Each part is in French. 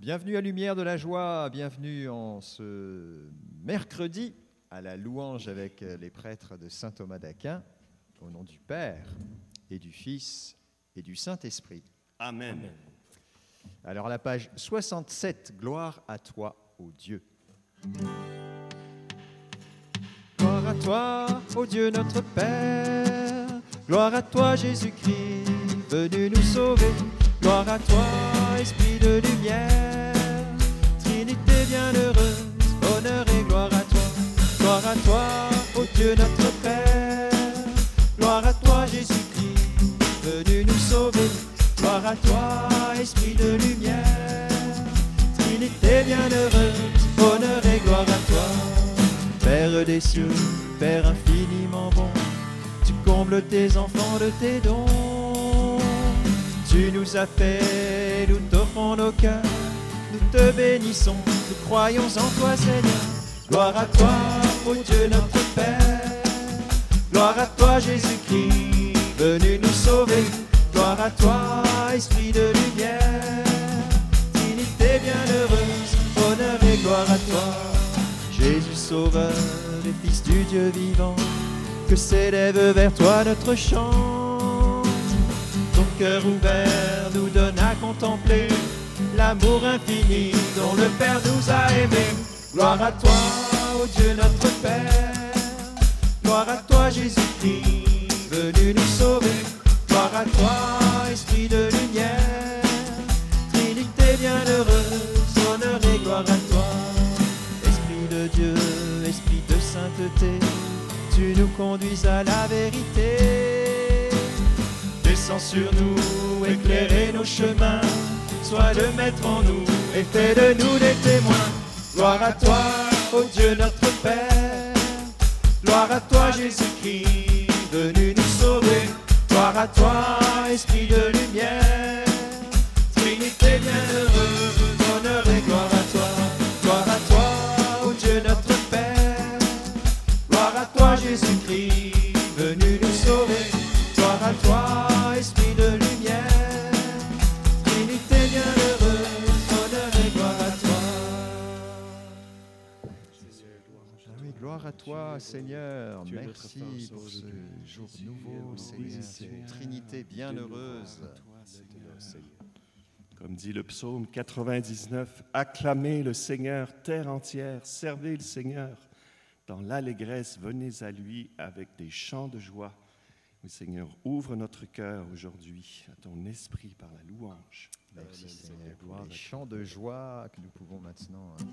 Bienvenue à Lumière de la Joie, bienvenue en ce mercredi à la louange avec les prêtres de Saint Thomas d'Aquin, au nom du Père et du Fils et du Saint-Esprit. Amen. Alors à la page 67, Gloire à toi, ô Dieu. Gloire à toi, ô Dieu notre Père. Gloire à toi, Jésus-Christ, venu nous sauver. Gloire à toi, Esprit de lumière. Trinité bienheureuse, honneur et gloire à toi. Gloire à toi, ô Dieu notre Père. Gloire à toi, Jésus-Christ, venu nous sauver. Gloire à toi, Esprit de lumière. Trinité bienheureuse, honneur et gloire à toi. Père des cieux, Père infiniment bon, tu combles tes enfants de tes dons. Tu nous as fait, nous t'offrons nos cœurs, nous te bénissons, nous croyons en toi Seigneur. Gloire à toi, ô Dieu notre Père. Gloire à toi Jésus-Christ, venu nous sauver. Gloire à toi, Esprit de lumière. Trinité bienheureuse, honneur et gloire à toi. Jésus Sauveur et Fils du Dieu vivant, que s'élève vers toi notre chant. Cœur ouvert nous donne à contempler l'amour infini dont le Père nous a aimés. Gloire à toi, ô Dieu notre Père. Gloire à toi, Jésus-Christ, venu nous sauver. Gloire à toi, Esprit de lumière. Trinité bienheureuse, honneur et gloire à toi. Esprit de Dieu, Esprit de sainteté, tu nous conduis à la vérité. Sur nous, éclairer nos chemins, sois le maître en nous et fais de nous des témoins. Gloire à toi, ô Dieu notre Père. Gloire à toi, Jésus-Christ, venu nous sauver. Gloire à toi, Esprit de lumière. Trinité bienheureuse, toi, Seigneur. Merci force, pour ce jour Jésus, nouveau. Seigneur. Trinité bienheureuse. Comme dit le psaume 99, acclamez le Seigneur, terre entière, servez le Seigneur. Dans l'allégresse, venez à lui avec des chants de joie. Oui, Seigneur, ouvre notre cœur aujourd'hui à ton esprit par la louange. Merci Seigneur pour les chants de joie que nous pouvons maintenant hein,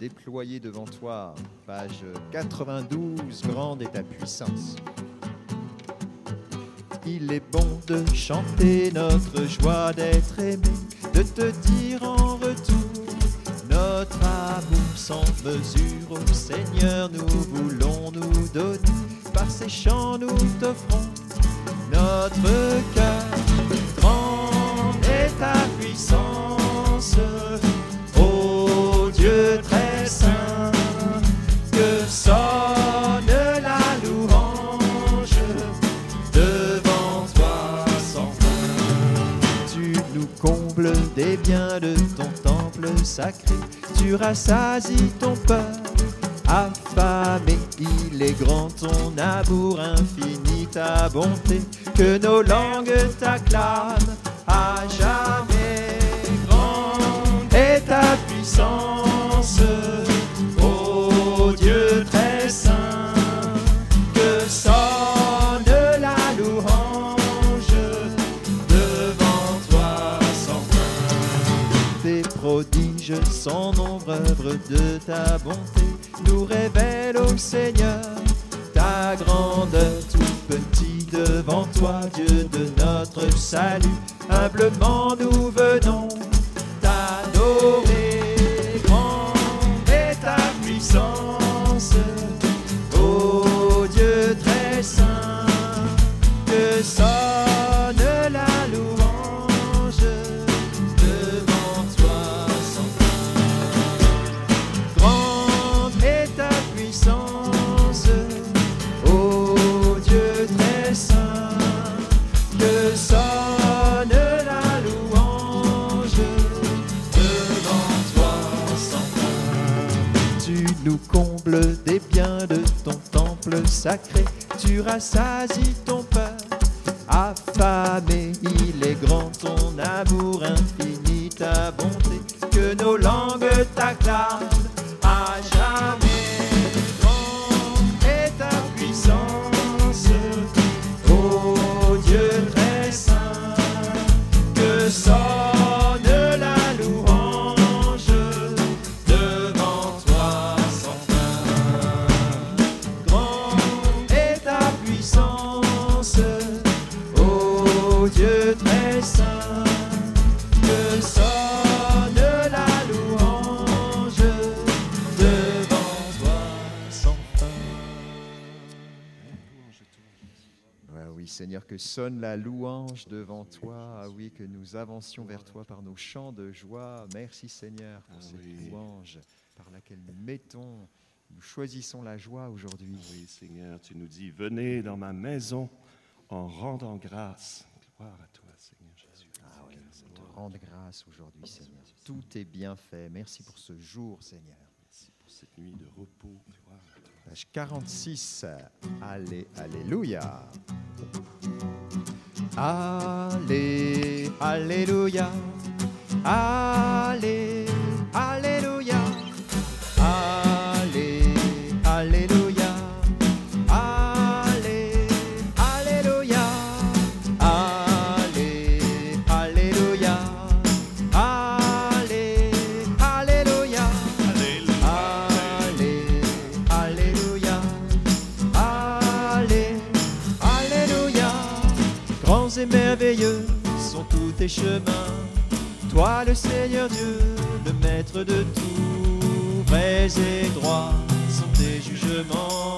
déployer devant toi. Page 92, grande est ta puissance. Il est bon de chanter notre joie d'être aimé, de te dire en retour notre amour sans mesure au Seigneur. Nous voulons nous donner, par ces chants nous t'offrons notre cœur. Grande est ta puissance, ô Dieu très saint, que sonne la louange devant toi sans fin. Tu nous combles des biens de ton temple sacré, tu rassasies ton peuple. Affamé, il est grand ton amour infini, ta bonté, que nos langues t'acclament à jamais. Grande est ta puissance, prodiges sans nombre, œuvre de ta bonté, nous révèlent au Seigneur ta grandeur tout petit devant toi, Dieu de notre salut. Humblement nous venons t'adorer. Nous combles des biens de ton temple sacré. Tu rassasies ton peuple affamé. Il est grand ton amour infini, ta bonté, que nos langues t'acclament que sonne la louange devant toi. Ah oui, que nous avancions vers toi par nos chants de joie. Merci, Seigneur, pour Ah cette oui. louange par laquelle nous mettons, nous choisissons la joie aujourd'hui. Oui, Seigneur, tu nous dis, venez dans ma maison en rendant grâce. Gloire à toi, Seigneur Jésus. Ah oui, nous te rendre grâce aujourd'hui, Seigneur. Tout est bien fait. Merci pour ce jour, Seigneur. Merci pour cette nuit de repos. Gloire à toi. Page 46. Allez, Alléluia. Allez, Alléluia. Allez, merveilleux sont tous tes chemins. Toi, le Seigneur Dieu, le maître de tout, vrais et droits sont tes jugements.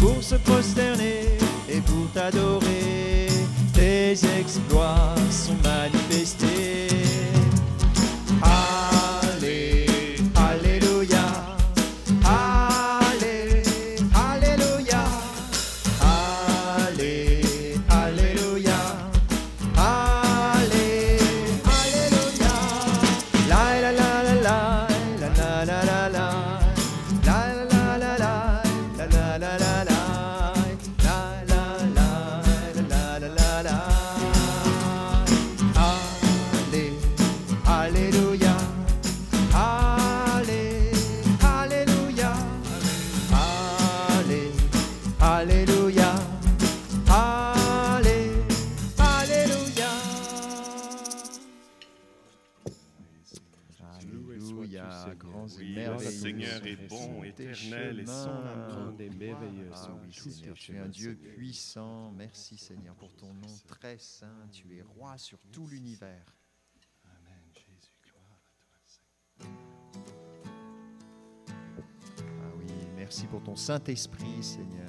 pour se prosterner et pour t'adorer. Tes exploits sont manifestés. Allez, Et Oui, merveilleux. le Seigneur est bon, éternel, et son Grande et merveilleuse Ah oui, Seigneur, tu es un Dieu puissant. Merci Seigneur pour ton nom très saint. Tu es roi sur tout l'univers. Amen, Jésus, gloire à toi, Seigneur. Ah oui, merci pour ton Saint-Esprit, Seigneur.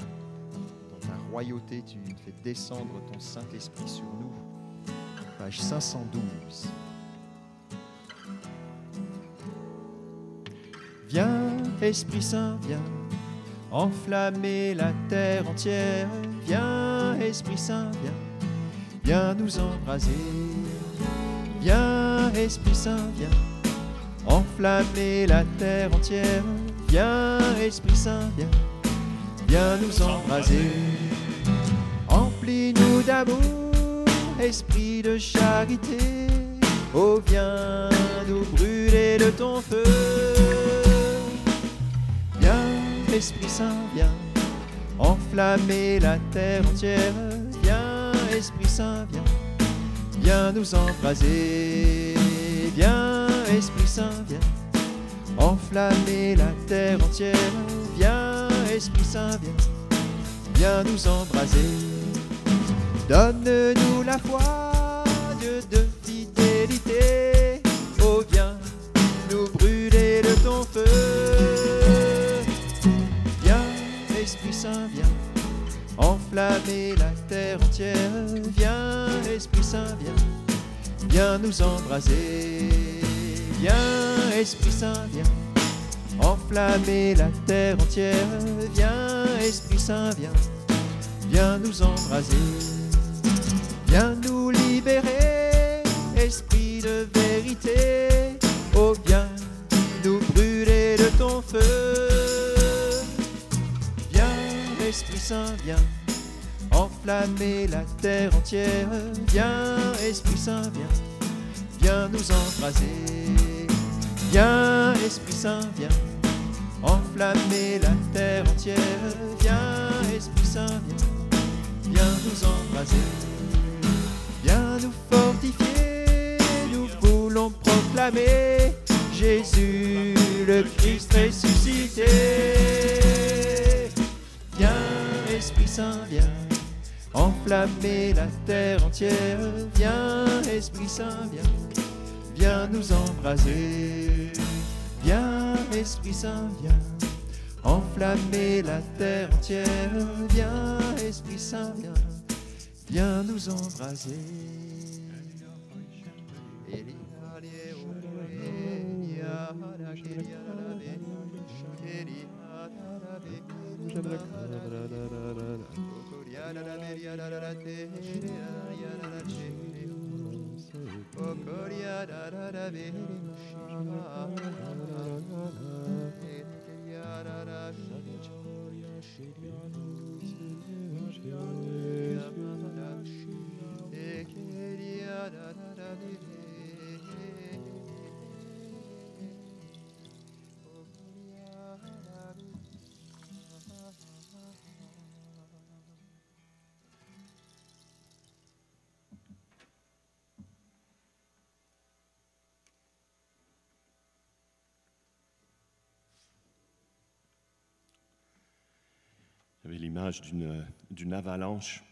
Dans ta royauté, tu fais descendre ton Saint-Esprit sur nous. Page 512. Esprit Saint, viens, enflammer la terre entière. Viens, Esprit Saint, viens, viens nous embraser. Viens, Esprit Saint, viens, enflammer la terre entière. Viens, Esprit Saint, viens, viens nous embraser. Emplis-nous d'amour, esprit de charité. Oh, viens nous brûler de ton feu. Esprit Saint, viens, enflammer la terre entière. Viens, Esprit Saint, viens, viens nous embraser. Viens, Esprit Saint, viens, enflammer la terre entière. Viens, Esprit Saint, viens, viens nous embraser. Donne-nous la foi, Dieu de enflammer la terre entière. Viens, Esprit Saint, viens, viens nous embraser. Viens, Esprit Saint, viens enflammer la terre entière. Viens, Esprit Saint, viens, viens nous embraser. Viens nous libérer, Esprit de vérité. Oh, viens nous brûler de ton feu. Viens, Esprit Saint, viens enflammer la terre entière. Viens, Esprit Saint, viens, viens nous embraser. Viens, Esprit Saint, viens enflammer la terre entière. Viens, Esprit Saint, viens, viens nous embraser. Viens nous fortifier, nous voulons proclamer Jésus le Christ ressuscité. Viens, Esprit Saint, viens enflammer la terre entière. Viens, Esprit Saint, viens, viens nous embraser. Viens, Esprit Saint, viens enflammer la terre entière. Viens, Esprit Saint, viens, viens nous embraser. yaralar yaralar tehriler yaralar şehri. Okur yaralara verim şifa yarara Yaralar Eker yaralar L'image d'une, avalanche.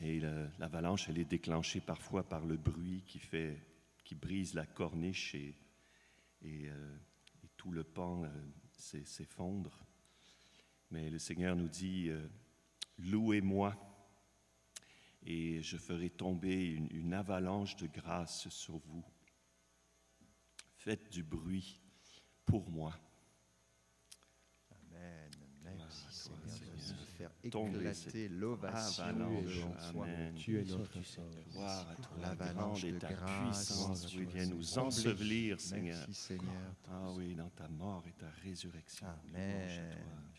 Et l'avalanche, elle est déclenchée parfois par le bruit qui, fait, qui brise la corniche et, et, euh, et tout le pan euh, s'e- s'effondre. Mais le Seigneur nous dit, euh, louez-moi et je ferai tomber une, une avalanche de grâce sur vous. Faites du bruit pour moi. Amen. Merci toi, Seigneur faire Tomber éclater l'ovation Avalanche, devant toi. Amen. Tu es notre force. Gloire à toi, la L'avalanche de est ta grâce, puissance. Oui, viens nous ensevelir, Seigneur. Merci Seigneur. Ah oui, dans ta mort et ta résurrection. Amen. Seigneur. Seigneur.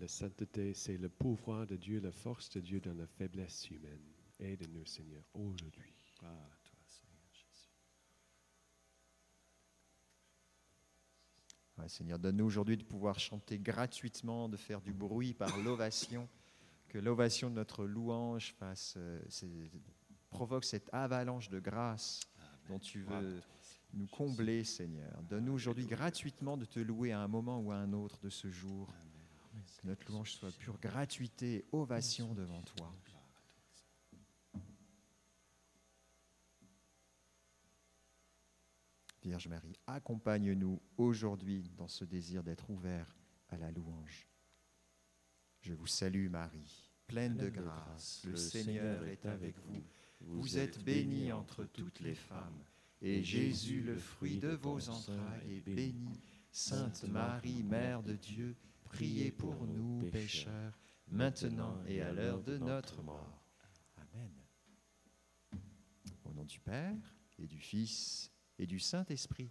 La sainteté, c'est le pouvoir de Dieu, la force de Dieu dans la faiblesse humaine. Aide-nous, Seigneur, aujourd'hui. Gloire à toi, Seigneur Jésus. Ouais, Seigneur, donne-nous aujourd'hui de pouvoir chanter gratuitement, de faire du bruit par l'ovation, que l'ovation de notre louange fasse, euh, provoque cette avalanche de grâce dont tu veux nous combler, Seigneur. Donne-nous aujourd'hui gratuitement de te louer à un moment ou à un autre de ce jour. Que notre louange soit pure gratuité, et ovation devant toi. Vierge Marie, accompagne-nous aujourd'hui dans ce désir d'être ouvert à la louange. Je vous salue Marie, pleine de grâce, le Seigneur est avec vous. Vous êtes bénie entre toutes les femmes, et Jésus, le fruit de vos entrailles, est béni. Sainte Marie, Mère de Dieu, priez pour nous pécheurs, maintenant et à l'heure de notre mort. Amen. Au nom du Père et du Fils et du Saint-Esprit.